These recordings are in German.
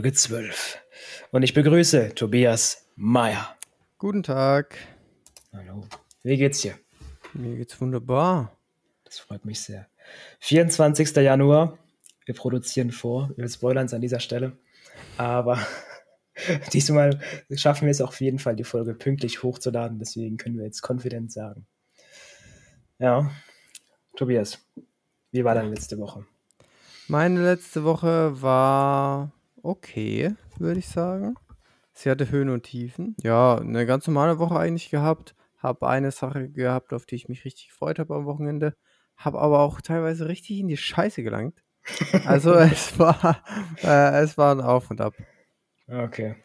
Folge 12. Und ich begrüße Tobias Meyer. Guten Tag. Hallo. Wie geht's dir? Mir geht's wunderbar. Das freut mich sehr. 24. Januar. Wir produzieren vor. Wir spoilern es an dieser Stelle. Aber diesmal schaffen wir es auf jeden Fall, die Folge pünktlich hochzuladen. Deswegen können wir jetzt konfident sagen. Ja. Tobias, wie war deine letzte Woche? Meine letzte Woche war okay, würde ich sagen. Sie hatte Höhen und Tiefen. Ja, eine ganz normale Woche eigentlich gehabt. Habe eine Sache gehabt, auf die ich mich richtig gefreut habe am Wochenende. Habe aber auch teilweise richtig in die Scheiße gelangt. Also es war, äh, es war ein Auf und Ab. Okay.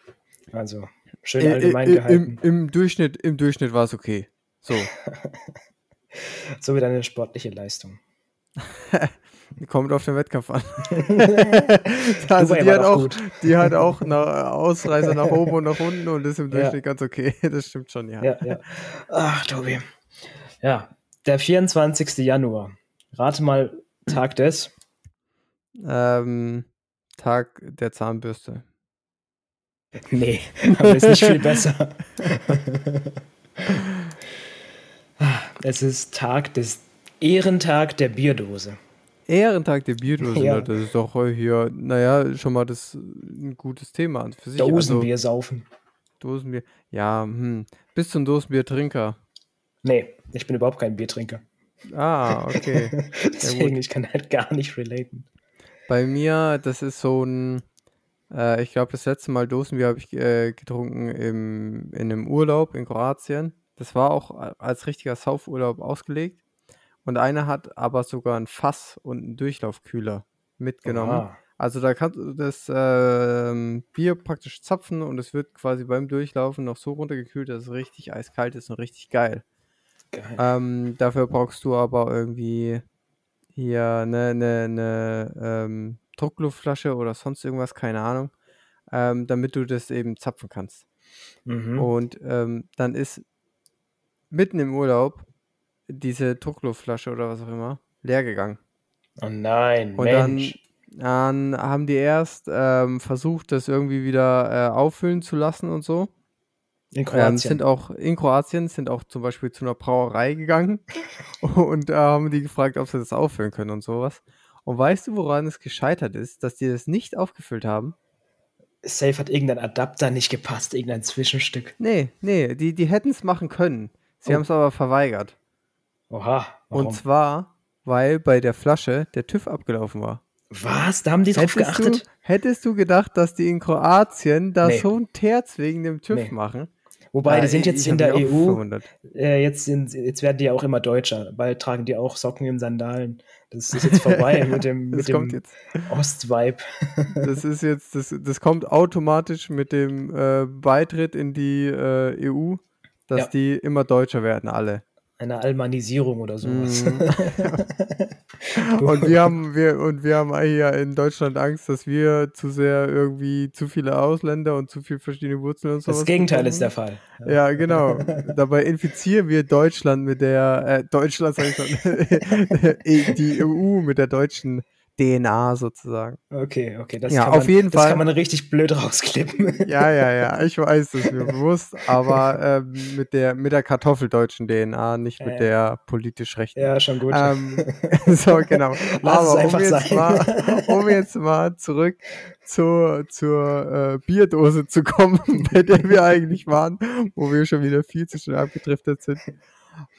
Also, schön allgemein Äh, äh, gehalten. Im, Im Durchschnitt, im Durchschnitt war es okay. So. So wie deine sportliche Leistung. Kommt auf den Wettkampf an. Also die hat, auch, gut. die hat auch eine Ausreißer nach oben und nach unten und ist im Ja. Durchschnitt ganz okay. Das stimmt schon, ja. Ja, ja. Ach, Tobi. Ja, der 24. Januar. Rate mal Tag des. Ähm, Tag der Zahnbürste. Nee, aber ist nicht viel besser. es ist Tag des Ehrentag der Bierdose. Ehrentag der Bierdose, Ja. ne? das ist doch äh, hier, naja, schon mal das äh, ein gutes Thema an für sich. Dosenbier saufen. Also, Dosenbier. Ja, hm. Bist du ein Dosenbiertrinker? Nee, ich bin überhaupt kein Biertrinker. Ah, okay. Deswegen, ich kann halt gar nicht relaten. Bei mir, das ist so ein, äh, ich glaube, das letzte Mal Dosenbier habe ich äh, getrunken im, in einem Urlaub in Kroatien. Das war auch a- als richtiger Saufurlaub ausgelegt. Und einer hat aber sogar ein Fass und einen Durchlaufkühler mitgenommen. Oha. Also da kannst du das ähm, Bier praktisch zapfen und es wird quasi beim Durchlaufen noch so runtergekühlt, dass es richtig eiskalt ist und richtig geil. Geil. Ähm, dafür brauchst du aber irgendwie hier eine, eine, eine ähm, Druckluftflasche oder sonst irgendwas, keine Ahnung, ähm, damit du das eben zapfen kannst. Mhm. Und ähm, dann ist mitten im Urlaub diese Druckluftflasche oder was auch immer leer gegangen. Oh nein, Und dann, Mensch. dann haben die erst ähm, versucht, das irgendwie wieder äh, auffüllen zu lassen und so. In Ähm, Kroatien. sind auch in Kroatien, sind auch zum Beispiel zu einer Brauerei gegangen und da haben die gefragt, ob sie das auffüllen können und sowas. Und weißt du, woran es gescheitert ist, dass die das nicht aufgefüllt haben? Safe hat irgendein Adapter nicht gepasst, irgendein Zwischenstück. Nee, nee, die, die hätten es machen können. Sie Oh. haben es aber verweigert. Oha, warum? Und zwar, weil bei der Flasche der TÜV abgelaufen war. Was? Da haben die drauf Hättest du, geachtet? hättest du gedacht, dass die in Kroatien da Nee. so ein Terz wegen dem TÜV Nee. machen? Wobei, die sind jetzt in der EU. Äh, jetzt, sind, jetzt werden die ja auch immer deutscher. Bald tragen die auch Socken in Sandalen. Das ist jetzt vorbei mit dem, mit dem. Ost-Vibe. Das ist jetzt, das, das kommt automatisch mit dem äh, Beitritt in die äh, EU, dass Ja. die immer deutscher werden, alle. Eine Almanisierung oder sowas. Mhm. Und wir haben, wir, und wir haben hier in Deutschland Angst, dass wir zu sehr irgendwie zu viele Ausländer und zu viel verschiedene Wurzeln und sowas. Das Gegenteil bekommen. ist der Fall. Ja, genau. Dabei infizieren wir Deutschland mit der, äh, Deutschland sag ich schon, die EU mit der deutschen DNA sozusagen. Okay, okay. Das Ja, kann auf man, jeden das Fall. kann man richtig blöd rausklippen. Ja, ja, ja, ich weiß, das mir bewusst, aber ähm, mit der mit der kartoffeldeutschen DNA, nicht mit Ja. der politisch rechten. ja, schon gut. Ähm, so, genau. Lass es aber einfach um jetzt, sein. mal, um jetzt mal zurück zur, zur äh, Bierdose zu kommen, bei der wir eigentlich waren, wo wir schon wieder viel zu schnell abgedriftet sind.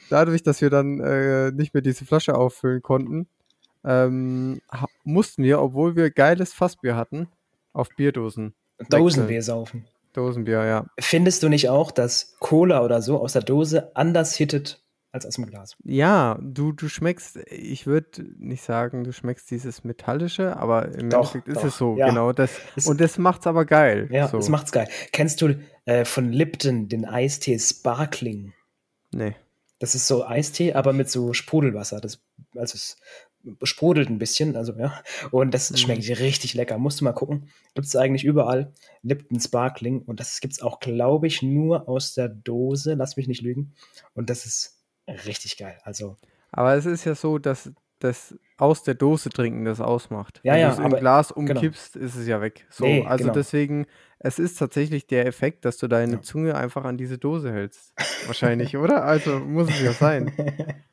Dadurch, dass wir dann äh, nicht mehr diese Flasche auffüllen konnten, ähm, mussten wir, obwohl wir geiles Fassbier hatten, auf Bierdosen. Dosenbier saufen. Dosenbier, ja. Findest du nicht auch, dass Cola oder so aus der Dose anders hittet als aus dem Glas? Ja, du, du schmeckst, ich würde nicht sagen, du schmeckst dieses Metallische, aber im Doch, Endeffekt ist doch, es so, ja. genau. Das, Es- und das macht's aber geil. Ja, so. das macht's geil. Kennst du äh, von Lipton den Eistee Sparkling? Nee. Das ist so Eistee, aber mit so Sprudelwasser. Das, also es sprudelt ein bisschen, also ja. Und das Mhm. schmeckt richtig lecker. Musst du mal gucken. Gibt es eigentlich überall. Lipton Sparkling. Und das gibt es auch, glaube ich, nur aus der Dose. Lass mich nicht lügen. Und das ist richtig geil. Also, Aber es ist ja so, dass das aus der Dose trinken das ausmacht. Ja, Wenn ja, du es im Glas genau. umkippst, ist es ja weg. So, Nee, also genau. deswegen, es ist tatsächlich der Effekt, dass du deine Ja. Zunge einfach an diese Dose hältst. Wahrscheinlich, oder? Also muss es ja sein.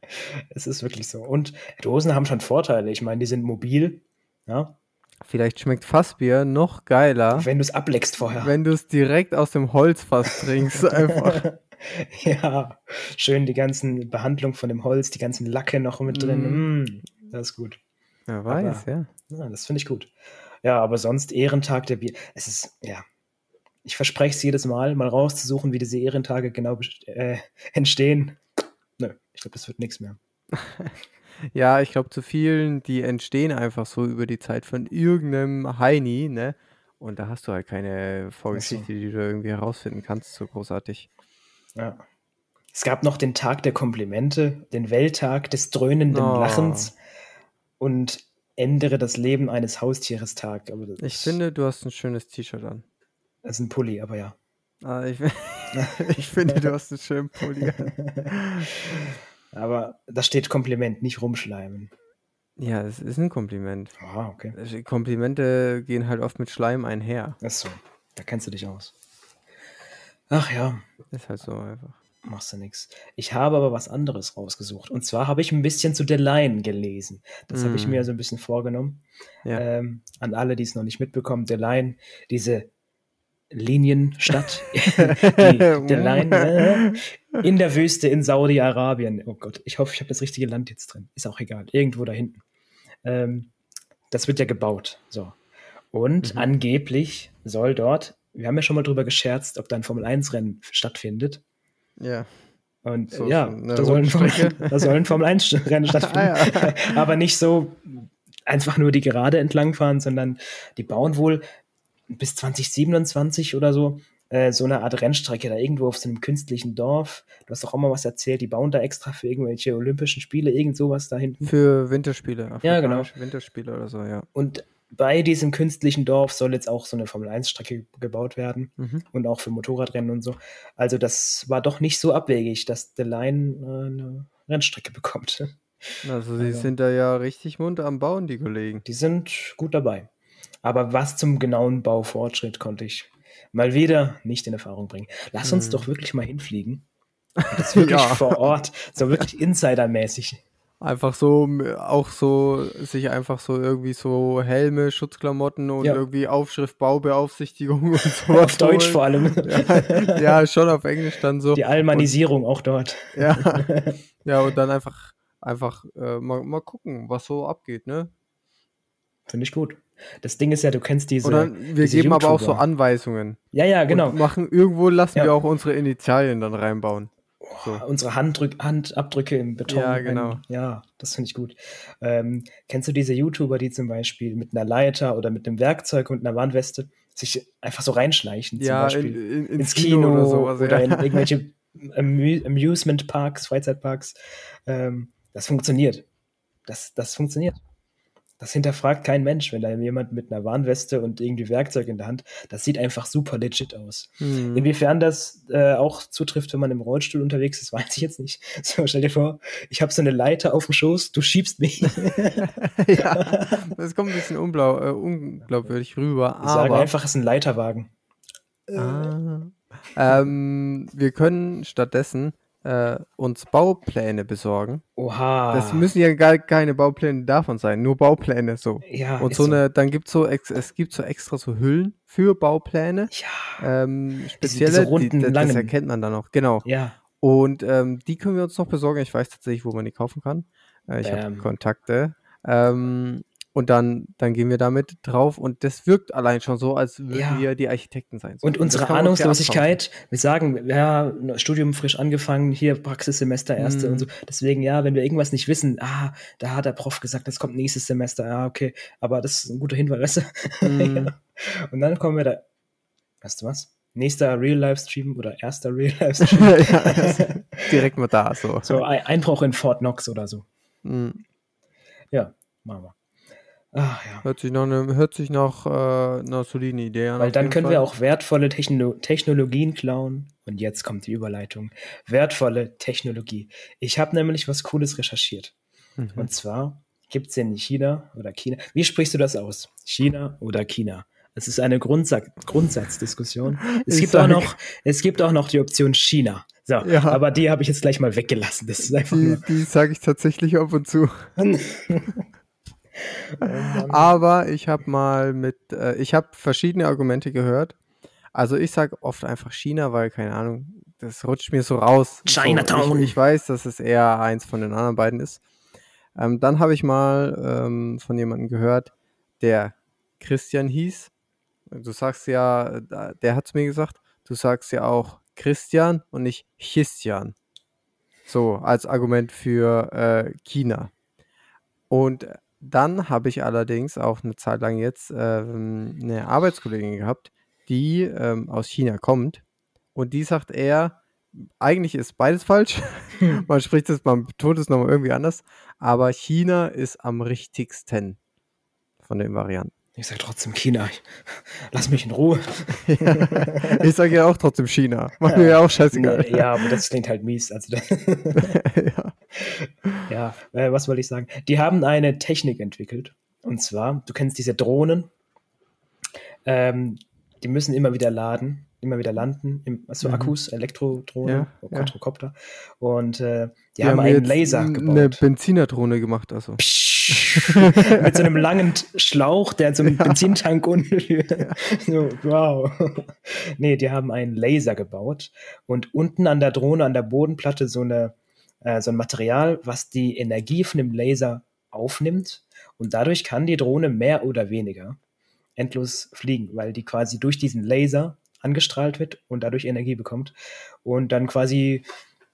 es ist wirklich so. Und Dosen haben schon Vorteile. Ich meine, die sind mobil. Ja? Vielleicht schmeckt Fassbier noch geiler, Wenn du es ableckst vorher. wenn du es direkt aus dem Holzfass trinkst. Einfach. ja, schön die ganzen Behandlung von dem Holz, die ganzen Lacke noch mit drin. Mm, das ist gut. Wer weiß, Aber- ja. Ja, das finde ich gut. Ja, aber sonst Ehrentag der Bier. Es ist, ja. Ich verspreche es jedes Mal, mal rauszusuchen, wie diese Ehrentage genau äh, entstehen. Nö, ich glaube, das wird nichts mehr. Ja, ich glaube, zu vielen, die entstehen einfach so über die Zeit von irgendeinem Heini, ne? Und da hast du halt keine Vorgeschichte, die du irgendwie herausfinden kannst, so großartig. Ja. Es gab noch den Tag der Komplimente, den Welttag des dröhnenden Oh. Lachens und ändere das Leben eines Haustieres Tag. Ich finde, du hast ein schönes T-Shirt an. Das ist ein Pulli, aber ja. Ah, ich, ich finde, du hast einen schönen Pulli an. Aber da steht Kompliment, nicht rumschleimen. Ja, es ist ein Kompliment. Ah, okay. Komplimente gehen halt oft mit Schleim einher. Ach so, da kennst du dich aus. Ach ja, Ist halt so einfach. machst du nix. Ich habe aber was anderes rausgesucht. Und zwar habe ich ein bisschen zu The Line gelesen. Das habe ich Mm. mir so ein bisschen vorgenommen. Ja. Ähm, an alle, die es noch nicht mitbekommen, The Line, diese Linienstadt, die, The Line äh, in der Wüste in Saudi-Arabien. Oh Gott, ich hoffe, ich habe das richtige Land jetzt drin. Ist auch egal, irgendwo da hinten. Ähm, das wird ja gebaut. So. Und Mhm. angeblich soll dort, wir haben ja schon mal drüber gescherzt, ob da ein Formel-1-Rennen stattfindet. Ja. Und So ja, da soll, ein Formel, Rundstrecke. da soll ein Formel-1-Rennen stattfinden. Ah, ja. Aber nicht so einfach nur die Gerade entlangfahren, sondern die bauen wohl bis 2027 oder so äh, so eine Art Rennstrecke da irgendwo auf so einem künstlichen Dorf. Du hast doch auch mal was erzählt, die bauen da extra für irgendwelche Olympischen Spiele irgend sowas da hinten. Für Winterspiele. Ja, genau. Winterspiele oder so, ja. Und bei diesem künstlichen Dorf soll jetzt auch so eine Formel-1-Strecke gebaut werden Mhm. und auch für Motorradrennen und so. Also das war doch nicht so abwegig, dass The Line äh, eine Rennstrecke bekommt. Also, sie Also- sind da ja richtig munter am Bauen, die Kollegen. Die sind gut dabei. Aber was zum genauen Baufortschritt konnte ich mal wieder nicht in Erfahrung bringen. Lass uns Hm. doch wirklich mal hinfliegen. Das wirklich Ja. vor Ort, so wirklich Insidermäßig. Einfach so, auch so, sich einfach so irgendwie so Helme, Schutzklamotten und Ja. irgendwie Aufschrift Baubeaufsichtigung und sowas. Auf Deutsch holen. vor allem. Ja, ja, schon auf Englisch dann so. Die Almanisierung auch dort. Ja, ja und dann einfach, einfach äh, mal, mal gucken, was so abgeht, ne? Finde ich gut. Das Ding ist ja, du kennst diese. Oder wir diese geben aber auch so. Anweisungen. Ja, ja, genau. Und machen, irgendwo lassen Ja. wir auch unsere Initialien dann reinbauen. So. Unsere Handdrück Handabdrücke im Beton. Ja, genau. ja, das finde ich gut. Ähm, kennst du diese YouTuber, die zum Beispiel mit einer Leiter oder mit einem Werkzeug und einer Warnweste sich einfach so reinschleichen? zum Ja, Beispiel? in, in, ins, ins Kino, oder sowas. oder ja. in irgendwelche Amu Amusement Parks, Freizeitparks. Ähm, das funktioniert. Das, das funktioniert. Das hinterfragt kein Mensch, wenn da jemand mit einer Warnweste und irgendwie Werkzeug in der Hand, das sieht einfach super legit aus. Hm. Inwiefern das äh, auch zutrifft, wenn man im Rollstuhl unterwegs ist, weiß ich jetzt nicht. So, stell dir vor, ich habe so eine Leiter auf dem Schoß, du schiebst mich. ja, das kommt ein bisschen unblau, äh, unglaubwürdig rüber. Ich sage aber einfach, es ist ein Leiterwagen. Ah. Ähm, wir können stattdessen äh, uns Baupläne besorgen. Oha. Das müssen ja gar keine Baupläne davon sein, nur Baupläne so. ja, Und so eine, dann gibt so es gibt so extra so Hüllen für Baupläne. Ja, Ähm, diese spezielle, runden, die, das, das erkennt man dann noch, genau. ja. Und ähm, die können wir uns noch besorgen. Ich weiß tatsächlich, wo man die kaufen kann. Äh, ich habe Bam. Kontakte. Ähm, und dann, dann gehen wir damit drauf und das wirkt allein schon so, als würden Ja. wir die Architekten sein. So, Und das unsere Ahnungslosigkeit, wir sagen, ja, Studium frisch angefangen, hier Praxissemester erste Mhm. und so. Deswegen, ja, wenn wir irgendwas nicht wissen, ah, da hat der Prof gesagt, das kommt nächstes Semester, ja, okay, aber das ist ein guter Hinweis? Mhm. ja. Und dann kommen wir da, weißt du was? Nächster Real-Live-Stream oder erster Real-Live-Stream. ja, direkt mal da, so. so ein Einbruch in Fort Knox oder so. Mhm. Ja, machen wir. Ach ja. Hört sich nach, einem, hört sich nach äh, einer soliden Idee an. Weil dann können Fall. wir auch wertvolle Techno Technologien klauen. Und jetzt kommt die Überleitung. Wertvolle Technologie. Ich habe nämlich was Cooles recherchiert. Mhm. Und zwar gibt es in China oder China. Wie sprichst du das aus? China oder China? Es ist eine Grundsatz Grundsatzdiskussion. Es gibt, auch noch, es gibt auch noch die Option China. So, ja. aber die habe ich jetzt gleich mal weggelassen. Das ist einfach die, die sage ich tatsächlich ab und zu. aber ich habe mal mit, äh, ich habe verschiedene Argumente gehört. Also ich sage oft einfach China, weil, keine Ahnung, das rutscht mir so raus. Chinatown. So, ich, ich, weiß, dass es eher eins von den anderen beiden ist. Ähm, dann habe ich mal ähm, von jemandem gehört, der Christian hieß. Du sagst ja, der hat es mir gesagt, du sagst ja auch Christian und nicht Christian. So, als Argument für äh, China. Und dann habe ich allerdings auch eine Zeit lang jetzt ähm, eine Arbeitskollegin gehabt, die ähm, aus China kommt. Und die sagt eher, eigentlich ist beides falsch. Hm. man spricht es, man betont es nochmal irgendwie anders. Aber China ist am richtigsten von den Varianten. Ich sage trotzdem China. Lass mich in Ruhe. ja, ich sage ja auch trotzdem China. Macht mir ja auch scheißegal. Nee, ja, aber das klingt halt mies. Also, ja, ja äh, was wollte ich sagen? Die haben eine Technik entwickelt. Und zwar, du kennst diese Drohnen. Ähm, die müssen immer wieder laden, immer wieder landen. Im, also mhm. Akkus, Elektrodrohnen, ja, Quadrocopter. Und äh, die, die, haben, haben einen Laser gebaut. Eine Benzinerdrohne gemacht, also. Psch mit so einem langen Schlauch, der so einen ja. Benzintank unten. so, wow. nee, die haben einen Laser gebaut und unten an der Drohne, an der Bodenplatte so eine äh, so ein Material, was die Energie von dem Laser aufnimmt und dadurch kann die Drohne mehr oder weniger endlos fliegen, weil die quasi durch diesen Laser angestrahlt wird und dadurch Energie bekommt und dann quasi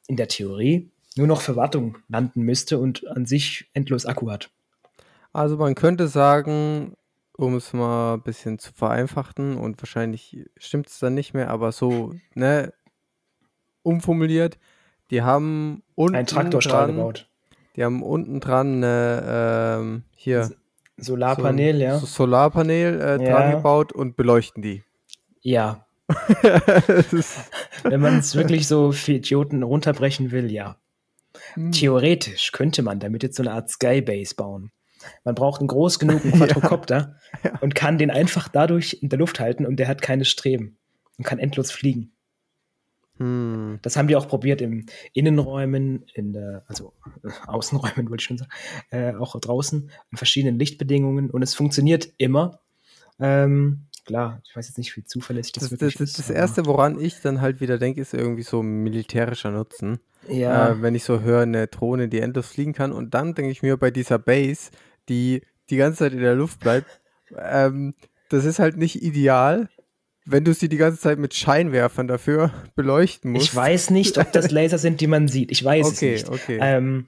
in der Theorie nur noch für Wartung landen müsste und an sich endlos Akku hat. Also man könnte sagen, um es mal ein bisschen zu vereinfachen und wahrscheinlich stimmt es dann nicht mehr, aber so, ne, umformuliert, die haben unten Ein Traktorstrahl dran, gebaut. Die haben unten dran eine, ähm, hier. Solarpanel, so, ja. So Solarpanel äh, ja. dran gebaut und beleuchten die. Ja. Wenn man es wirklich so für Idioten runterbrechen will, ja. Hm. Theoretisch könnte man damit jetzt so eine Art Skybase bauen. Man braucht einen groß genugen Quadrocopter ja, ja. und kann den einfach dadurch in der Luft halten und der hat keine Streben und kann endlos fliegen. Hm. Das haben die auch probiert im Innenräumen, in der, also äh, Außenräumen, wollte ich schon sagen, äh, auch draußen, in verschiedenen Lichtbedingungen und es funktioniert immer. Ähm, klar, ich weiß jetzt nicht, wie zuverlässig das, das wirklich das, ist. Das Erste, woran ich dann halt wieder denke, ist irgendwie so militärischer Nutzen. Ja. Äh, wenn ich so höre, eine Drohne, die endlos fliegen kann. Und dann denke ich mir bei dieser Base, die die ganze Zeit in der Luft bleibt. Ähm, das ist halt nicht ideal, wenn du sie die ganze Zeit mit Scheinwerfern dafür beleuchten musst. Ich weiß nicht, ob das Laser sind, die man sieht. Ich weiß okay, es nicht. Okay, okay. Ähm,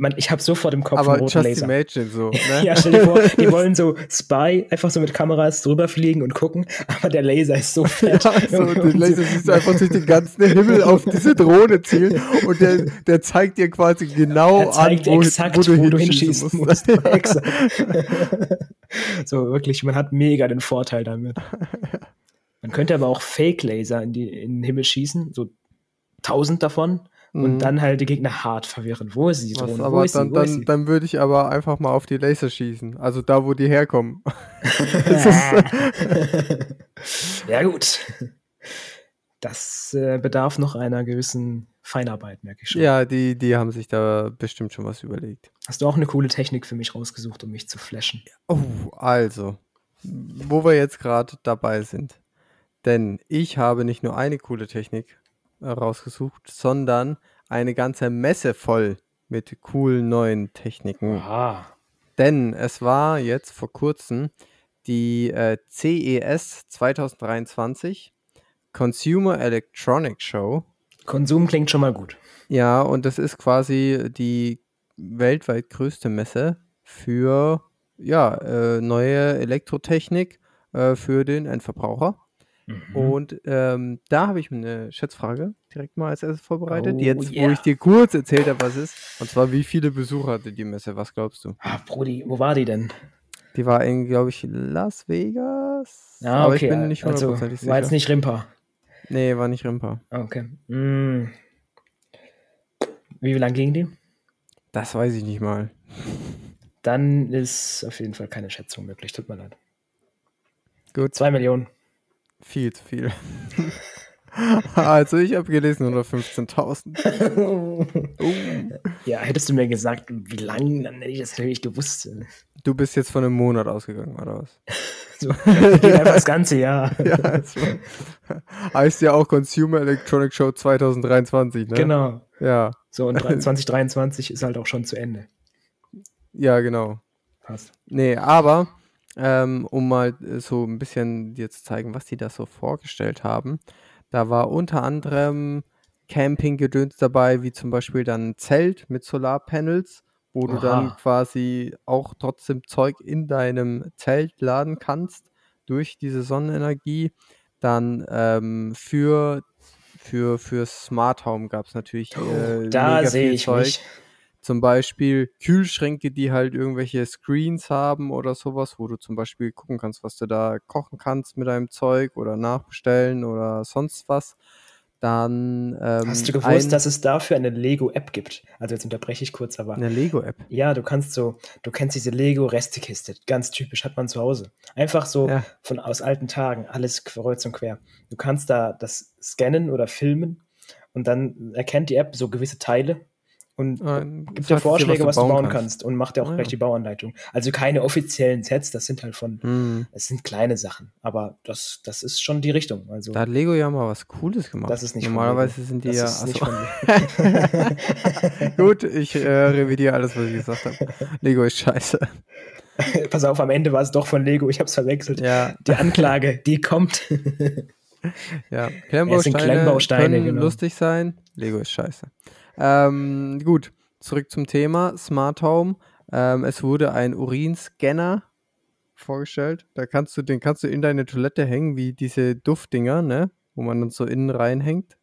man, ich habe sofort im Kopf Aber einen roten just Laser. imagine so. Ne? ja, stell dir vor, die wollen so Spy einfach so mit Kameras drüber fliegen und gucken, aber der Laser ist so fett. Ja, so, der Laser siehst du einfach durch den ganzen Himmel auf diese Drohne zielen und der, der zeigt dir quasi genau an, wo, exakt, wo du, wo du hinschießen musst. musst. so, wirklich, man hat mega den Vorteil damit. Man könnte aber auch Fake-Laser in, in den Himmel schießen, so tausend davon und mhm. dann halt die Gegner hart verwirren. Wo ist sie, Drohne? Was, aber dann, dann, dann würde ich aber einfach mal auf die Laser schießen. Also da, wo die herkommen. ja, gut. Das äh, bedarf noch einer gewissen Feinarbeit, merke ich schon. Ja, die, die haben sich da bestimmt schon was überlegt. Hast du auch eine coole Technik für mich rausgesucht, um mich zu flashen? Oh, also, wo wir jetzt gerade dabei sind. Denn ich habe nicht nur eine coole Technik rausgesucht, sondern eine ganze Messe voll mit coolen neuen Techniken. Aha. Denn es war jetzt vor kurzem die äh, CES 2023 Consumer Electronic Show. Konsum klingt schon mal gut. Ja, und das ist quasi die weltweit größte Messe für ja, äh, neue Elektrotechnik äh, für den Endverbraucher. Mhm. Und ähm, da habe ich mir eine Schätzfrage direkt mal als erstes vorbereitet. Oh, Jetzt, yeah. wo ich dir kurz erzählt habe, was ist. Und zwar, wie viele Besucher hatte die Messe? Was glaubst du? Ah, Brudi, wo war die denn? Die war in, glaube ich, Las Vegas. Ja, aber okay. ich bin nicht also, also, sicher. War jetzt nicht Rimpa? Nee, war nicht Rimpa. Okay. Mm. Wie lang ging die? Das weiß ich nicht mal. Dann ist auf jeden Fall keine Schätzung möglich. Tut mir leid. Gut. Zwei Millionen. Viel zu viel. also ich habe gelesen 115.000. oh. Ja, hättest du mir gesagt, wie lang, dann hätte ich das natürlich gewusst. Du bist jetzt von einem Monat ausgegangen, oder was? so, geht einfach das ganze Jahr. ja, also, heißt ja auch Consumer Electronic Show 2023, ne? Genau. Ja. So, und 2023 ist halt auch schon zu Ende. Ja, genau. Passt. Nee, aber ähm, um mal so ein bisschen dir zu zeigen, was die da so vorgestellt haben, da war unter anderem Campinggedöns dabei, wie zum Beispiel dann ein Zelt mit Solarpanels, wo du dann quasi auch trotzdem Zeug in deinem Zelt laden kannst durch diese Sonnenenergie. Dann ähm, für, für, für Smart Home gab es natürlich äh, Da mega sehe ich Zeug. mich. Zum Beispiel Kühlschränke, die halt irgendwelche Screens haben oder sowas, wo du zum Beispiel gucken kannst, was du da kochen kannst mit deinem Zeug oder nachbestellen oder sonst was. Dann ähm, Hast du gewusst, dass es dafür eine Lego-App gibt? Also jetzt unterbreche ich kurz, aber eine Lego-App. ja, du kannst so, du kennst diese Lego-Restekiste, ganz typisch, hat man zu Hause. Einfach so Ja. von aus alten Tagen, alles kreuz und quer. Du kannst da das scannen oder filmen und dann erkennt die App so gewisse Teile und Ah, gibt dir dir, Vorschläge, was du bauen kannst. kannst und macht dir auch Ah, gleich ja. die Bauanleitung. Also keine offiziellen Sets, das sind halt von, Hm. es sind kleine Sachen, aber das, das ist schon die Richtung. Also Da hat Lego ja mal was Cooles gemacht. das ist nicht von Normalerweise sind die das ja. Gut, ich äh, revidiere alles, was ich gesagt habe. Lego ist scheiße. Pass auf, am Ende war es doch von Lego, ich habe es verwechselt. Ja, Die Anklage, die kommt. ja. Klemmbausteine, Klemmbausteine, können genau. lustig sein. Lego ist scheiße. Ähm, gut, zurück zum Thema Smart Home. Ähm, es wurde ein Urinscanner vorgestellt. Da kannst du, den kannst du in deine Toilette hängen, wie diese Duftdinger, ne? Wo man dann so innen reinhängt.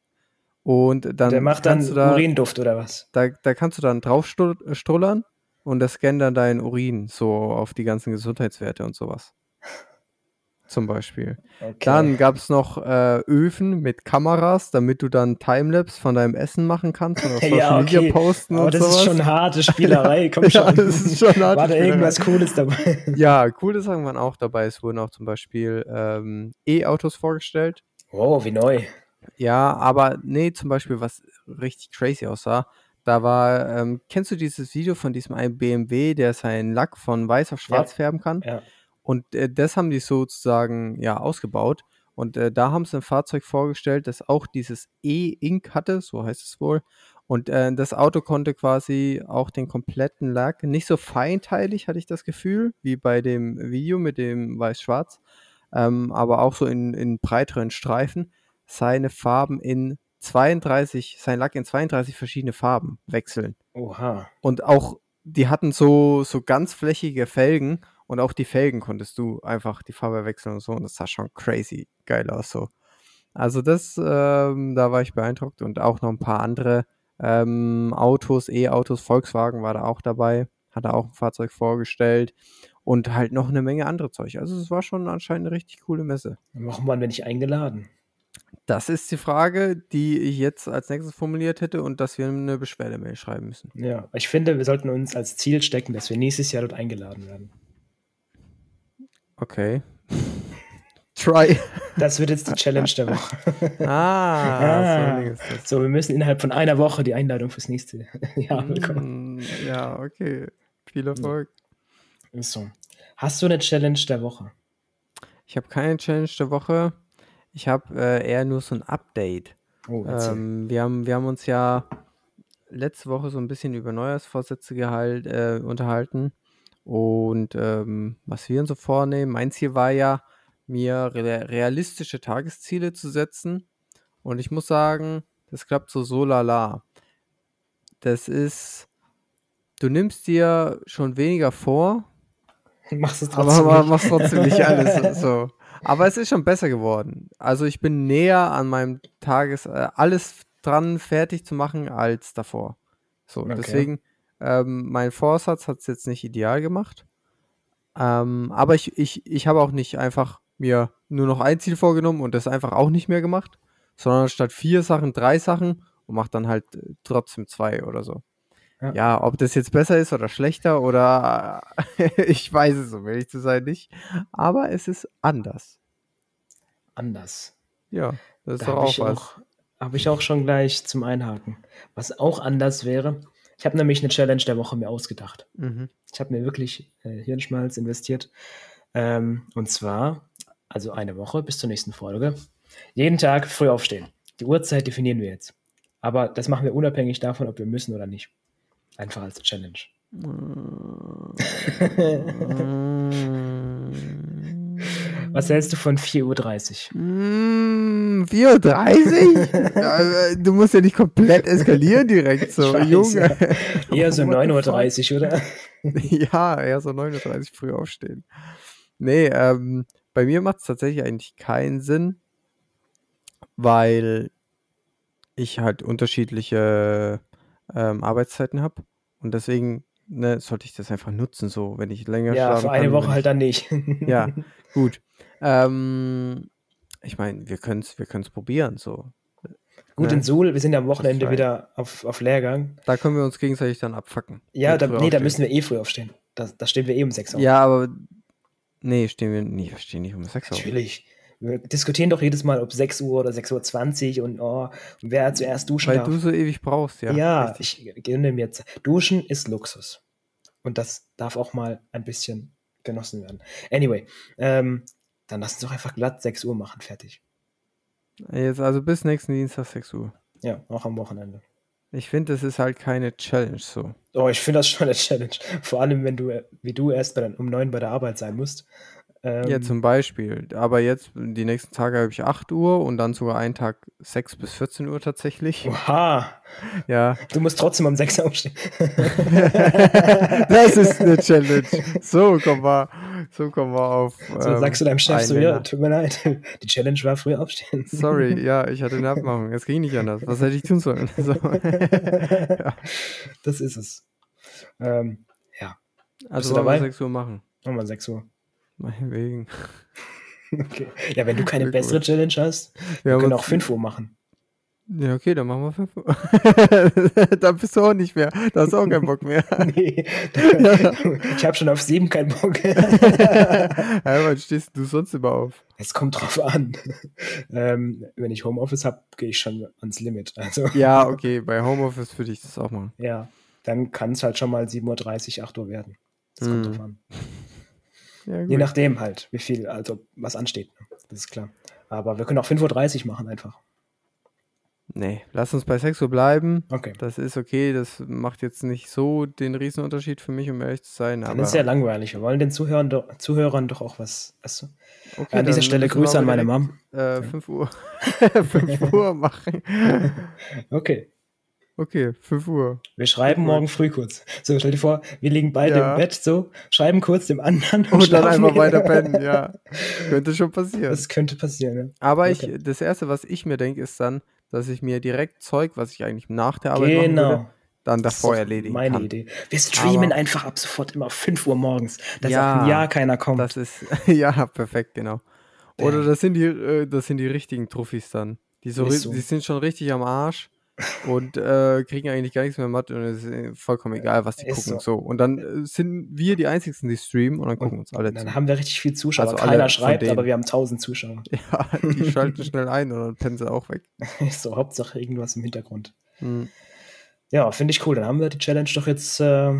Und dann Der macht dann da, Urinduft oder was? da, da kannst du dann drauf stu- strullern und das scannt dann deinen Urin so auf die ganzen Gesundheitswerte und sowas. Zum Beispiel. Okay. Dann gab es noch äh, Öfen mit Kameras, damit du dann Timelapse von deinem Essen machen kannst und auf Social Ja, Media okay. posten Aber und das sowas. ist schon harte Spielerei, komm Ja, schon. das ist schon harte War da irgendwas Cooles dabei? ja, coole Sachen waren auch dabei. Es wurden auch zum Beispiel ähm, E-Autos vorgestellt. Oh, wie neu. Ja, aber nee, zum Beispiel, was richtig crazy aussah, da war, ähm, kennst du dieses Video von diesem einen BMW, der seinen Lack von weiß auf schwarz Ja. färben kann? Ja. Und äh, das haben die sozusagen ja ausgebaut. Und äh, da haben sie ein Fahrzeug vorgestellt, das auch dieses E-Ink hatte, so heißt es wohl. Und äh, das Auto konnte quasi auch den kompletten Lack, nicht so feinteilig, hatte ich das Gefühl, wie bei dem Video mit dem Weiß-Schwarz, ähm, aber auch so in, in breiteren Streifen, seine Farben in 32, sein Lack in 32 verschiedene Farben wechseln. Oha. Und auch, die hatten so, so ganz flächige Felgen und auch die Felgen konntest du einfach die Farbe wechseln und so. Und das sah schon crazy geil aus so. Also das, ähm, da war ich beeindruckt und auch noch ein paar andere ähm, Autos, E-Autos, Volkswagen war da auch dabei, hat er auch ein Fahrzeug vorgestellt und halt noch eine Menge andere Zeug. Also es war schon anscheinend eine richtig coole Messe. Warum waren wir nicht eingeladen? Das ist die Frage, die ich jetzt als nächstes formuliert hätte und dass wir eine Beschwerdemail schreiben müssen. Ja, ich finde, wir sollten uns als Ziel stecken, dass wir nächstes Jahr dort eingeladen werden. Okay. Try. Das wird jetzt die Challenge der Woche. Ah, Ah. so ist das. So, wir müssen innerhalb von einer Woche die Einladung fürs nächste Jahr bekommen. Mm, Ja, okay. Viel Erfolg. So. Hast du eine Challenge der Woche? Ich habe keine Challenge der Woche. Ich habe äh, eher nur so ein Update. Oh. Ähm, wir, haben, wir haben uns ja letzte Woche so ein bisschen über Neujahrsvorsätze gehalt, äh, unterhalten. Und ähm, was wir uns so vornehmen, mein Ziel war ja, mir re realistische Tagesziele zu setzen. Und ich muss sagen, das klappt so so lala. Das ist, du nimmst dir schon weniger vor, Machst es aber trotzdem ma- nicht. machst trotzdem nicht alles so. Aber es ist schon besser geworden. Also ich bin näher an meinem Tages äh, alles dran fertig zu machen als davor. So, Okay. deswegen ähm, mein Vorsatz hat es jetzt nicht ideal gemacht. Ähm, aber ich, ich, ich habe auch nicht einfach mir nur noch ein Ziel vorgenommen und das einfach auch nicht mehr gemacht, sondern statt vier Sachen drei Sachen und mache dann halt äh, trotzdem zwei oder so. Ja. Ja, ob das jetzt besser ist oder schlechter oder ich weiß es, um ehrlich zu sein, nicht. Aber es ist anders. Anders. Ja, das ist Da doch habe auch was. auch, hab ich auch schon gleich zum Einhaken. Was auch anders wäre, ich habe nämlich eine Challenge der Woche mir ausgedacht. Mhm. Ich habe mir wirklich äh, Hirnschmalz investiert. Ähm, und zwar, also eine Woche bis zur nächsten Folge, jeden Tag früh aufstehen. Die Uhrzeit definieren wir jetzt. Aber das machen wir unabhängig davon, ob wir müssen oder nicht. Einfach als Challenge. Was hältst du von 4.30 Uhr? Mm, 4.30 Ja, äh, du musst ja nicht komplett eskalieren direkt so, Ich weiß, Junge. Eher so What the 9.30 Uhr, oder? ja, eher so 9.30 Uhr früh aufstehen. Nee, ähm, bei mir macht es tatsächlich eigentlich keinen Sinn, weil ich halt unterschiedliche ähm, Arbeitszeiten habe und deswegen ne, sollte ich das einfach nutzen, so, wenn ich länger Ja, schlafen für eine Woche halt dann nicht. Ja, gut. Ähm, ich meine, wir können es wir können's probieren, so. Gut, Ne? in Suhl, wir sind ja am Wochenende wieder auf, auf Lehrgang. Da können wir uns gegenseitig dann abfacken. Ja, da, nee, da müssen wir eh früh aufstehen. Da, da stehen wir eh um 6 Uhr. Ja, aber nee, stehen wir, nee, wir stehen nicht um 6 Uhr. Natürlich. Wir diskutieren doch jedes Mal, ob 6 Uhr oder 6.20 Uhr und oh, und wer zuerst duschen Weil darf. du so ewig brauchst, ja. ja, richtig. ich gönne mir jetzt. Duschen ist Luxus. Und das darf auch mal ein bisschen genossen werden. Anyway, ähm, dann lass uns doch einfach glatt 6 Uhr machen, fertig. Jetzt also bis nächsten Dienstag 6 Uhr. Ja, auch am Wochenende. Ich finde, das ist halt keine Challenge so. Oh, ich finde das schon eine Challenge. Vor allem, wenn du, wie du erst bei, um 9 bei der Arbeit sein musst. Ähm, Ja, zum Beispiel. Aber jetzt, die nächsten Tage habe ich 8 Uhr und dann sogar einen Tag 6 bis 14 Uhr tatsächlich. Oha, Ja, du musst trotzdem um 6 Uhr aufstehen. das ist eine Challenge. So kommen wir, so kommen wir auf. So ähm, sagst du deinem Chef so, ja, tut mir leid. Die Challenge war früh aufstehen. Sorry, ja, ich hatte eine Abmachung. Es ging nicht anders. Was hätte ich tun sollen? So. Das ist es. Ähm, ja, Also du wollen wir dabei? 6 Uhr machen. nochmal 6 Uhr. Meinetwegen. Okay. Ja, wenn du keine Sehr bessere gut. Challenge hast, Wir können auch 5 Uhr machen. Ja, okay, dann machen wir 5 Uhr. da bist du auch nicht mehr. Da hast du auch keinen Bock mehr. Nee, ich habe schon auf 7 keinen Bock. Hä, wann stehst du sonst immer auf? Es kommt drauf an. Ähm, wenn ich Homeoffice habe, gehe ich schon ans Limit. Also, Ja, okay, bei Homeoffice würde ich das auch machen. ja, dann kann es halt schon mal 7.30 Uhr, 8 Uhr werden. Das kommt Mhm. drauf an. Ja, Je nachdem halt, wie viel, also was ansteht. ne? Das ist klar. Aber wir können auch 5.30 Uhr machen einfach. Nee, lass uns bei 6 Uhr bleiben. Okay. Das ist okay, das macht jetzt nicht so den Riesenunterschied für mich, um ehrlich zu sein. Dann aber ist ja langweilig. Wir wollen den Zuhörern doch, Zuhörern doch auch was. Du? okay, An dieser Stelle Grüße an meine Mom. Äh, 5 Uhr. 5 Uhr machen. Okay. Okay, 5 Uhr. Wir schreiben Gut. morgen früh kurz. So, stell dir vor, wir liegen beide Ja. im Bett, so, schreiben kurz dem anderen und, Und dann einfach weiter pennen, ja. Könnte schon passieren. Das könnte passieren, ja. Aber Okay. ich, das Erste, was ich mir denke, ist dann, dass ich mir direkt Zeug, was ich eigentlich nach der Arbeit machen würde, Genau. dann Das ist davor erledigen Meine kann. Idee. Wir streamen Aber- einfach ab sofort immer 5 Uhr morgens, dass Ja, auch ein Jahr keiner kommt. Das ist, ja, perfekt, genau. Oder das sind die, äh, das sind die richtigen Truffis dann. Die, so, so. die sind schon richtig am Arsch und äh, kriegen eigentlich gar nichts mehr matt und es ist äh, vollkommen egal, was die Ist gucken. so. Und dann äh, sind wir die Einzigen, die streamen und dann gucken uns alle zu. Dann haben wir richtig viel Zuschauer. Also Keiner schreibt, aber wir haben 1000 Zuschauer. Ja, die schalten schnell ein und dann pennen sie auch weg. so, Hauptsache irgendwas im Hintergrund. Hm. Ja, finde ich cool. Dann haben wir die Challenge doch jetzt äh,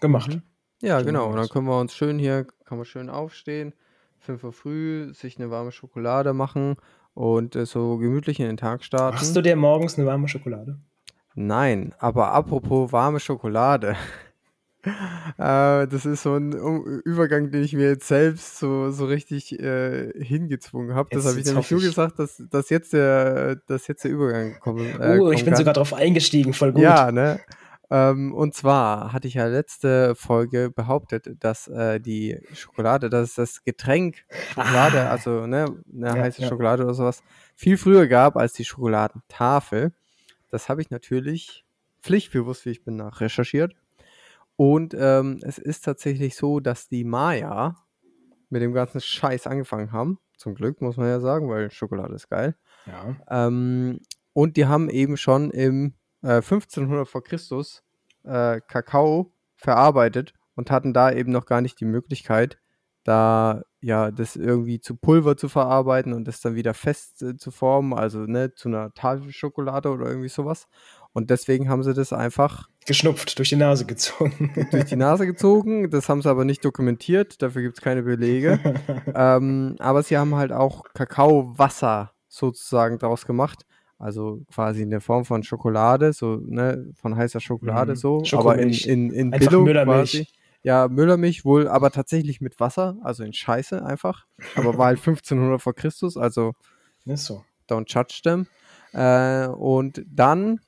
gemacht. Mhm. Ja, Schön genau. Und dann können wir uns schön hier, kann man schön aufstehen, 5 Uhr früh, sich eine warme Schokolade machen und äh, so gemütlich in den Tag starten. Machst du dir morgens eine warme Schokolade? Nein, aber apropos warme Schokolade. äh, das ist so ein Übergang, den ich mir jetzt selbst so, so richtig äh, hingezwungen habe. Das habe ich nämlich nur gesagt, dass, dass, jetzt der, dass jetzt der Übergang kommen, äh, oh, ich bin kann. sogar drauf eingestiegen, voll gut. Ja, ne? Ähm, und zwar hatte ich ja letzte Folge behauptet, dass äh, die Schokolade, dass das Getränk Schokolade, Ah. also ne, eine Ja, heiße ja. Schokolade oder sowas, viel früher gab als die Schokoladentafel. Das habe ich natürlich pflichtbewusst, wie ich bin, nach recherchiert. Und ähm, es ist tatsächlich so, dass die Maya mit dem ganzen Scheiß angefangen haben. Zum Glück, muss man ja sagen, weil Schokolade ist geil. Ja. Ähm, und die haben eben schon im äh, 1500 vor Christus äh, Kakao verarbeitet und hatten da eben noch gar nicht die Möglichkeit, da ja das irgendwie zu Pulver zu verarbeiten und das dann wieder fest äh, zu formen, also ne, zu einer Tafelschokolade oder irgendwie sowas. Und deswegen haben sie das einfach geschnupft, durch die Nase gezogen. durch die Nase gezogen. Das haben sie aber nicht dokumentiert, dafür gibt es keine Belege. ähm, aber sie haben halt auch Kakaowasser sozusagen daraus gemacht. Also quasi in der Form von Schokolade, so, ne, von heißer Schokolade mhm. so, aber in, in, in Billo quasi. Ja, Müllermilch wohl, aber tatsächlich mit Wasser, also in Scheiße einfach. Aber war halt 1500 vor Christus, also ist so. don't judge them. Äh, und dann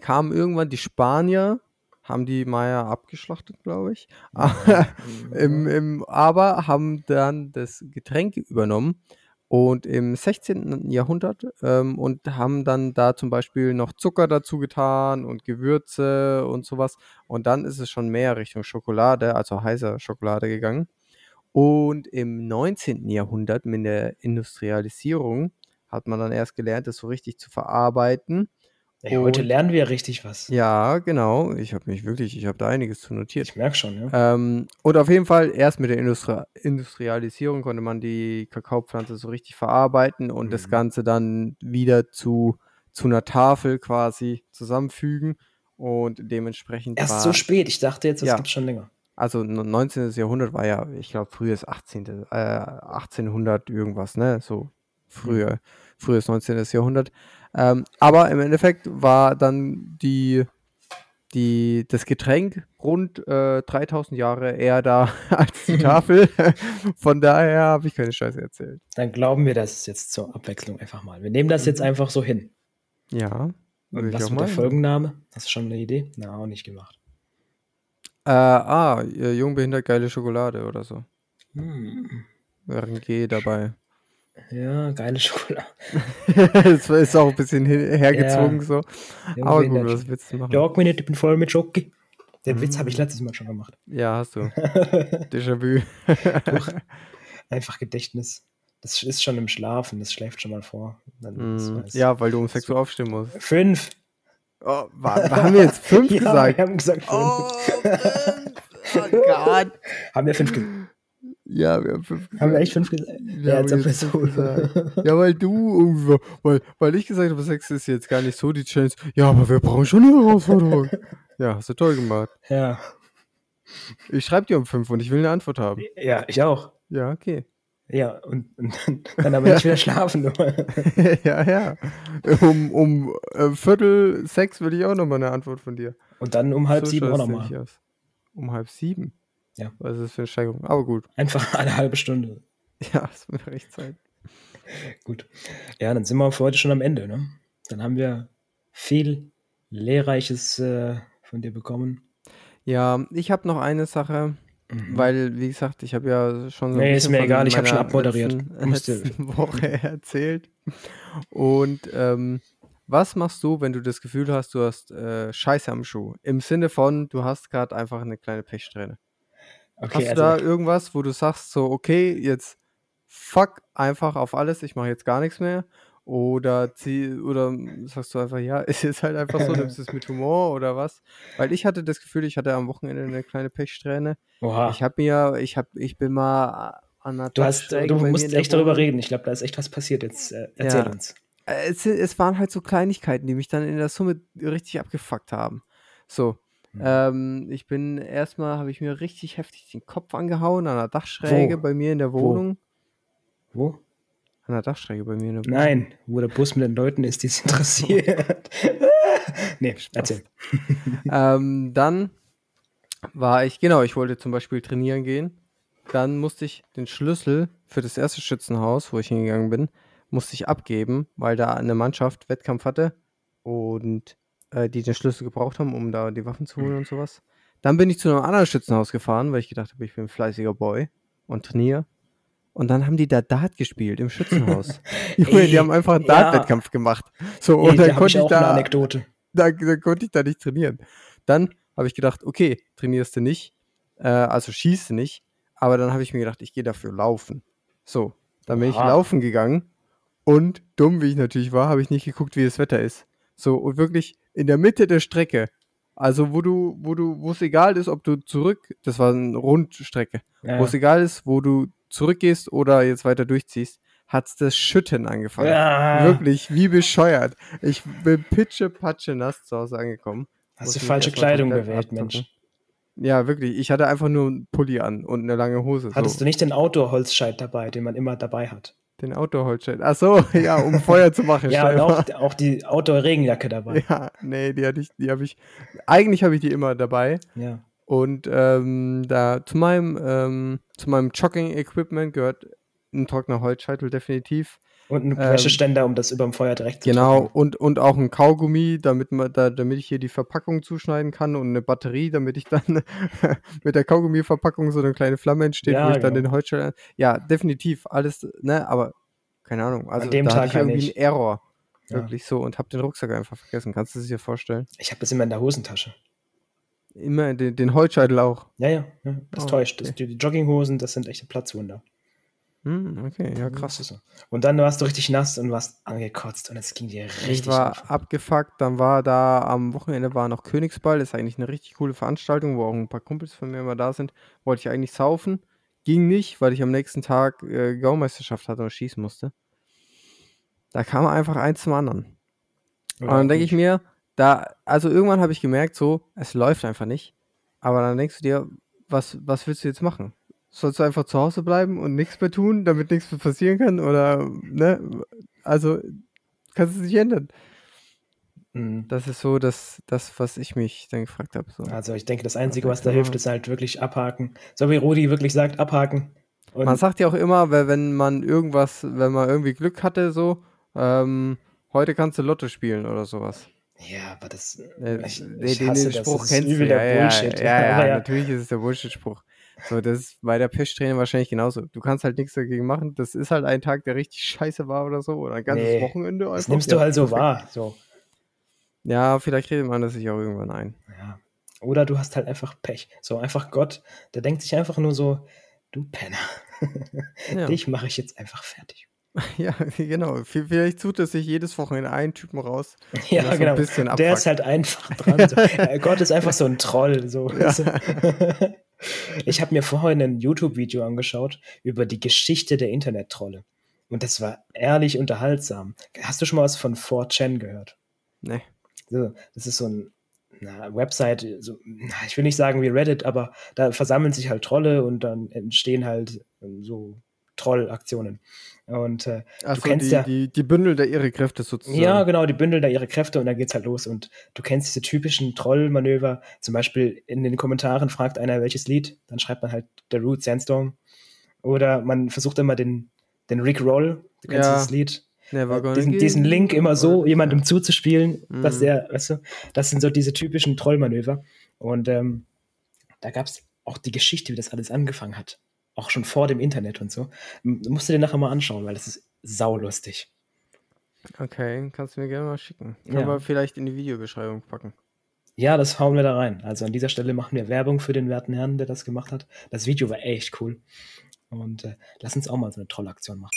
kamen irgendwann die Spanier, haben die Maya abgeschlachtet, glaube ich. Im, im, aber haben dann das Getränk übernommen und im 16. Jahrhundert ähm, und haben dann da zum Beispiel noch Zucker dazu getan und Gewürze und sowas. Und dann ist es schon mehr Richtung Schokolade, also heißer Schokolade gegangen. Und im 19. Jahrhundert mit der Industrialisierung hat man dann erst gelernt, das so richtig zu verarbeiten Ey, heute lernen wir richtig was. Ja, genau. Ich habe mich wirklich, ich habe da einiges zu notiert. Ich merke schon, ja. Ähm, und auf jeden Fall, erst mit der Industri Industrialisierung konnte man die Kakaopflanze so richtig verarbeiten und mhm. das Ganze dann wieder zu, zu einer Tafel quasi zusammenfügen. Und dementsprechend. Erst war, so spät, ich dachte jetzt, das ja, gibt schon länger. Also 19. Jahrhundert war ja, ich glaube, frühes 18. Äh, 1800 irgendwas, ne? So früher, mhm. frühes 19. Jahrhundert. Ähm, aber im Endeffekt war dann die, die, das Getränk rund äh, 3000 Jahre eher da als die Tafel. Von daher habe ich keine Scheiße erzählt. Dann glauben wir das jetzt zur Abwechslung einfach mal. Wir nehmen das jetzt mhm. einfach so hin. Ja. Und was wird der Folgenname? Hast du schon eine Idee? Na, auch nicht gemacht. Äh, ah, Jungbehindert geile Schokolade oder so. Hm. Wäre ein G dabei. Ja, geile Schokolade. das ist auch ein bisschen hergezwungen ja. so. Aber gut, was willst du machen? Mir nicht, ich bin voll mit Schoki. Den mhm. Witz habe ich letztes Mal schon gemacht. Ja, hast du. Déjà-vu. Einfach Gedächtnis. Das ist schon im Schlafen, das schläft schon mal vor. Mm, ja, weil du um 6 Uhr aufstehen musst. Fünf. Oh, war, haben wir jetzt fünf ja, gesagt? Wir haben gesagt fünf. Oh, fünf. Oh Gott. haben wir fünf gesagt? Ja, wir haben fünf gesagt. Haben wir echt fünf gesagt? Ja, ja, gesagt. ja weil du, weil, weil ich gesagt habe, sechs ist jetzt gar nicht so die Challenge. Ja, aber wir brauchen schon eine Herausforderung. ja, hast du toll gemacht. Ja. Ich schreibe dir um fünf und ich will eine Antwort haben. Ja, ich auch. Ja, okay. Ja, und, und dann aber nicht wieder schlafen. ja, ja. Um, um äh, Viertel sechs will ich auch nochmal eine Antwort von dir. Und dann um halb so sieben auch nochmal. Um halb sieben? Ja. Was ist das für eine Steigerung? Aber gut. Einfach eine halbe Stunde. Ja, das wird recht Zeit. gut. Ja, dann sind wir für heute schon am Ende. Ne? Dann haben wir viel Lehrreiches äh, von dir bekommen. Ja, ich habe noch eine Sache, mhm. weil, wie gesagt, ich habe ja schon so. Nee, ist mir egal, ich habe schon abmoderiert. Letzten, letzten Woche erzählt. Und ähm, was machst du, wenn du das Gefühl hast, du hast äh, Scheiße am Schuh? Im Sinne von, du hast gerade einfach eine kleine Pechsträhne. Okay, Hast du also, da irgendwas, wo du sagst, so, okay, jetzt fuck einfach auf alles, ich mache jetzt gar nichts mehr? Oder, zieh, oder sagst du einfach, ja, es ist halt einfach so, nimmst du es mit Humor oder was? Weil ich hatte das Gefühl, ich hatte am Wochenende eine kleine Pechsträhne. Oha. Ich habe mir, ich habe, ich bin mal an einer Du, hast, du musst echt darüber reden. Ich glaube, da ist echt was passiert. Jetzt äh, erzähl ja. uns. Es, es waren halt so Kleinigkeiten, die mich dann in der Summe richtig abgefuckt haben. So, Mhm. Ähm, ich bin erstmal, habe ich mir richtig heftig den Kopf angehauen an der Dachschräge Wo? bei mir in der Wohnung. Wo? An der Dachschräge bei mir in der Wohnung. Nein, wo der Bus mit den Leuten ist, die es interessiert. nee, erzähl. ähm, dann war ich, genau, ich wollte zum Beispiel trainieren gehen. Dann musste ich den Schlüssel für das erste Schützenhaus, wo ich hingegangen bin, musste ich abgeben, weil da eine Mannschaft Wettkampf hatte. Und äh, die den Schlüssel gebraucht haben, um da die Waffen zu holen mhm. und sowas. Dann bin ich zu einem anderen Schützenhaus gefahren, weil ich gedacht habe, ich bin ein fleißiger Boy und trainiere. Und dann haben die da Dart gespielt im Schützenhaus. Junge, die haben einfach einen ja. Dart-Wettkampf gemacht. So, Ey, und dann konnte ich, ich da. Anekdote. Da, da, konnte ich da nicht trainieren. Dann habe ich gedacht, okay, trainierst du nicht, äh, also schießt du nicht, aber dann habe ich mir gedacht, ich gehe dafür laufen. So, dann bin Aha. ich laufen gegangen und dumm wie ich natürlich war, habe ich nicht geguckt, wie das Wetter ist So, und wirklich in der Mitte der Strecke. Also, wo du, wo du, wo es egal ist, ob du zurück, das war eine Rundstrecke, Ja. wo es egal ist, wo du zurückgehst oder jetzt weiter durchziehst, hat's das Schütten angefangen. Ja. Wirklich, wie bescheuert. Ich bin pitche patsche nass zu Hause angekommen. Hast du falsche Kleidung gewählt. Mensch. Ja, wirklich. Ich hatte einfach nur einen Pulli an und eine lange Hose. Hattest so. du nicht den Outdoor-Holzscheit dabei, den man immer dabei hat? Den Outdoor-Holzscheit. Ach so, ja, um Feuer zu machen. Ja, und auch, auch die Outdoor-Regenjacke dabei. Ja, nee, die hatte ich, die habe ich. Eigentlich habe ich die immer dabei. Ja. Und ähm, da zu meinem, ähm, zu meinem Jogging-Equipment gehört ein trockener Holzscheitel definitiv. Und ein Ähm, Wäscheständer, um das überm Feuer direkt zu Genau, und, und auch ein Kaugummi, damit man da, damit ich hier die Verpackung zuschneiden kann und eine Batterie, damit ich dann mit der Kaugummi-Verpackung so eine kleine Flamme entsteht, Ja, wo ich dann genau. den Holzscheitel. Ja, definitiv, alles, ne, aber keine Ahnung. Also dem da Tag hatte ich halt irgendwie nicht. einen Error. Ja. Wirklich so und hab den Rucksack einfach vergessen. Kannst du es dir vorstellen? Ich habe das immer in der Hosentasche. Immer den, den Holzscheitel auch. Ja, ja, ja das Oh, täuscht. Das, okay. die Jogginghosen, das sind echte Platzwunder. Hm, okay, ja, Das krass. Und dann warst du richtig nass und warst angekotzt und es ging dir richtig Ich war auf. abgefuckt, dann war da am Wochenende war noch Königsball, das ist eigentlich eine richtig coole Veranstaltung, wo auch ein paar Kumpels von mir immer da sind. Wollte ich eigentlich saufen, ging nicht, weil ich am nächsten Tag äh, Gaumeisterschaft hatte und schießen musste. Da kam einfach eins zum anderen. Und dann denke ich mir, da, also irgendwann habe ich gemerkt, so, es läuft einfach nicht. Aber dann denkst du dir, was, was willst du jetzt machen? Sollst du einfach zu Hause bleiben und nichts mehr tun, damit nichts mehr passieren kann? Oder, ne? Also, kannst du es nicht ändern. Mhm. Das ist so das, das was ich mich dann gefragt habe. So. Also ich denke, das Einzige, Was was da du hilft, ist halt wirklich abhaken. So wie Rudi wirklich sagt, abhaken. Und Man sagt ja auch immer, wenn man irgendwas, wenn man irgendwie Glück hatte, so, ähm, heute kannst du Lotto spielen oder sowas. ja, aber das. Äh, ich, den, ich den, hasse den. Spruch das ist kennst du. übel Ja, der ja, Bullshit. Ja, ja, aber natürlich ist es der Bullshit-Spruch. So, das ist bei der Peststrähne wahrscheinlich genauso. Du kannst halt nichts dagegen machen. Das ist halt ein Tag, der richtig scheiße war oder so. Oder ein ganzes Nee, Wochenende. Das nimmst du Ja, halt so wahr. So. Ja, vielleicht redet man das sich auch irgendwann ein. Ja. Oder du hast halt einfach Pech. So einfach Gott, der denkt sich einfach nur so, du Penner. Ja. Dich mache ich jetzt einfach fertig. Ja, genau. Vielleicht sucht es sich jedes Wochenende einen Typen raus. Ja, so genau. bisschen Der ist halt einfach dran. So. Äh, Gott ist einfach so ein Troll. So. Ich habe mir vorhin ein YouTube-Video angeschaut über die Geschichte der Internet-Trolle. Und das war ehrlich unterhaltsam. Hast du schon mal was von 4chan gehört? Nee. So, das ist so ein, eine Website, so, na, ich will nicht sagen wie Reddit, aber da versammeln sich halt Trolle und dann entstehen halt ähm, so Trollaktionen. Und äh, Achso, kennst die, ja- die, die Bündel da ihre Kräfte sozusagen. ja, genau, die bündeln da ihre Kräfte und dann geht's halt los. Und du kennst diese typischen Trollmanöver. Zum Beispiel in den Kommentaren fragt einer, welches Lied, dann schreibt man halt The Root Sandstorm. Oder man versucht immer den, den Rick Roll, du kennst Ja. dieses Lied, diesen, diesen Link immer so jemandem zuzuspielen, dass Mhm. der, weißt du, das sind so diese typischen Trollmanöver. Und ähm, da gab's auch die Geschichte, wie das alles angefangen hat. Auch schon vor dem Internet und so. M- Musst du dir nachher mal anschauen, weil das ist saulustig. Okay, kannst du mir gerne mal schicken. Können Ja. wir vielleicht in die Videobeschreibung packen. Ja, das hauen wir da rein. Also an dieser Stelle machen wir Werbung für den werten Herrn, der das gemacht hat. Das Video war echt cool. Und äh, lass uns auch mal so eine Trollaktion machen.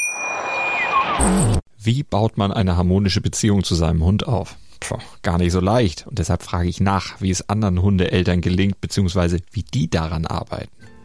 Wie baut man eine harmonische Beziehung zu seinem Hund auf? Puh, gar nicht so leicht. Und deshalb frage ich nach, wie es anderen Hundeeltern gelingt, beziehungsweise wie die daran arbeiten.